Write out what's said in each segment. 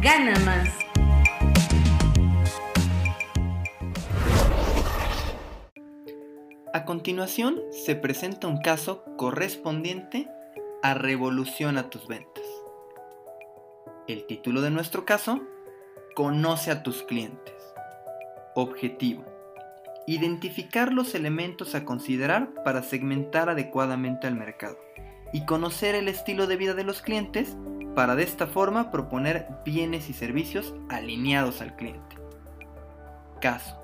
gana más. A continuación se presenta un caso correspondiente a Revolución a tus ventas. El título de nuestro caso, Conoce a tus clientes. Objetivo. Identificar los elementos a considerar para segmentar adecuadamente al mercado y conocer el estilo de vida de los clientes para de esta forma proponer bienes y servicios alineados al cliente. Caso.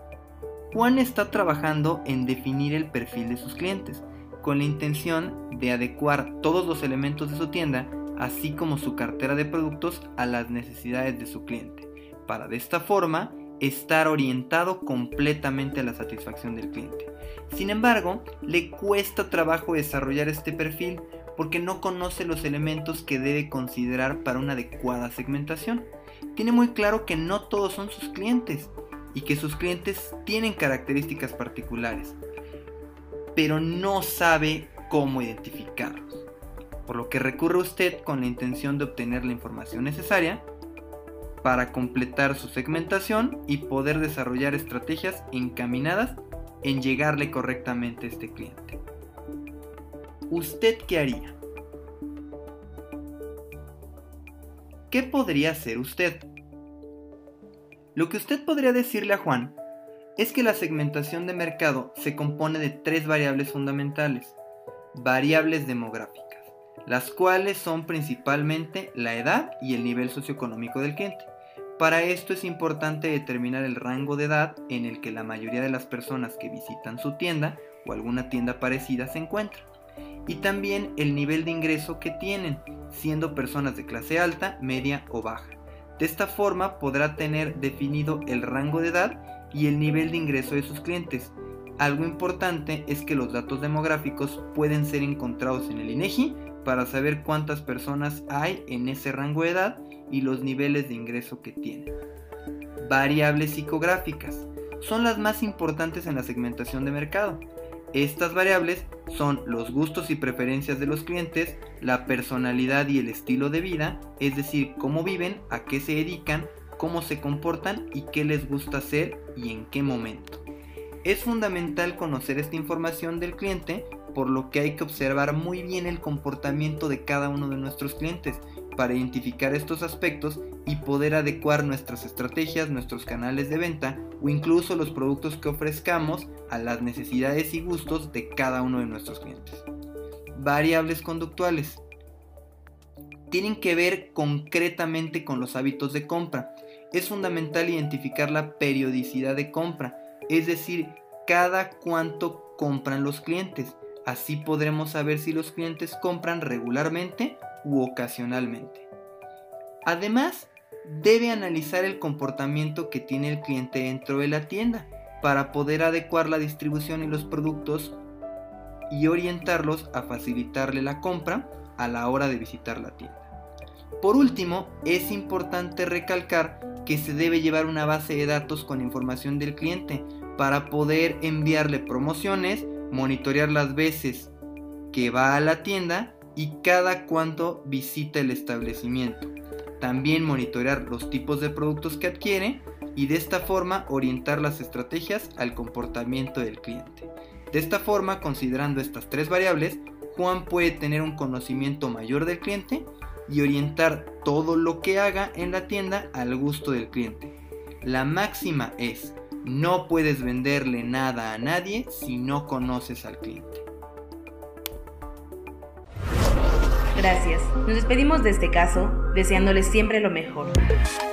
Juan está trabajando en definir el perfil de sus clientes con la intención de adecuar todos los elementos de su tienda así como su cartera de productos a las necesidades de su cliente, para de esta forma estar orientado completamente a la satisfacción del cliente. Sin embargo, le cuesta trabajo desarrollar este perfil porque no conoce los elementos que debe considerar para una adecuada segmentación. Tiene muy claro que no todos son sus clientes y que sus clientes tienen características particulares, pero no sabe cómo identificarlos por lo que recurre usted con la intención de obtener la información necesaria para completar su segmentación y poder desarrollar estrategias encaminadas en llegarle correctamente a este cliente. ¿Usted qué haría? ¿Qué podría hacer usted? Lo que usted podría decirle a Juan es que la segmentación de mercado se compone de tres variables fundamentales, variables demográficas las cuales son principalmente la edad y el nivel socioeconómico del cliente. Para esto es importante determinar el rango de edad en el que la mayoría de las personas que visitan su tienda o alguna tienda parecida se encuentran. Y también el nivel de ingreso que tienen, siendo personas de clase alta, media o baja. De esta forma podrá tener definido el rango de edad y el nivel de ingreso de sus clientes. Algo importante es que los datos demográficos pueden ser encontrados en el INEGI para saber cuántas personas hay en ese rango de edad y los niveles de ingreso que tienen. Variables psicográficas son las más importantes en la segmentación de mercado. Estas variables son los gustos y preferencias de los clientes, la personalidad y el estilo de vida, es decir, cómo viven, a qué se dedican, cómo se comportan y qué les gusta hacer y en qué momento. Es fundamental conocer esta información del cliente por lo que hay que observar muy bien el comportamiento de cada uno de nuestros clientes para identificar estos aspectos y poder adecuar nuestras estrategias, nuestros canales de venta o incluso los productos que ofrezcamos a las necesidades y gustos de cada uno de nuestros clientes. Variables conductuales. Tienen que ver concretamente con los hábitos de compra. Es fundamental identificar la periodicidad de compra, es decir, cada cuánto compran los clientes Así podremos saber si los clientes compran regularmente u ocasionalmente. Además, debe analizar el comportamiento que tiene el cliente dentro de la tienda para poder adecuar la distribución y los productos y orientarlos a facilitarle la compra a la hora de visitar la tienda. Por último, es importante recalcar que se debe llevar una base de datos con información del cliente para poder enviarle promociones monitorear las veces que va a la tienda y cada cuánto visita el establecimiento. También monitorear los tipos de productos que adquiere y de esta forma orientar las estrategias al comportamiento del cliente. De esta forma, considerando estas tres variables, Juan puede tener un conocimiento mayor del cliente y orientar todo lo que haga en la tienda al gusto del cliente. La máxima es, no puedes venderle nada a nadie si no conoces al cliente. Gracias. Nos despedimos de este caso deseándoles siempre lo mejor.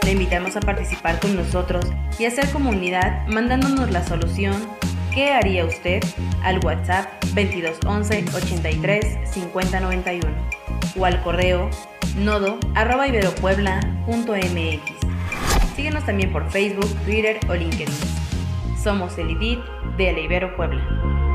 Le invitamos a participar con nosotros y hacer comunidad mandándonos la solución ¿Qué haría usted? al WhatsApp 2211 83 5091 o al correo nodo.iberopuebla.mx. Síguenos también por Facebook, Twitter o LinkedIn. Somos el IDIT de la Ibero Puebla.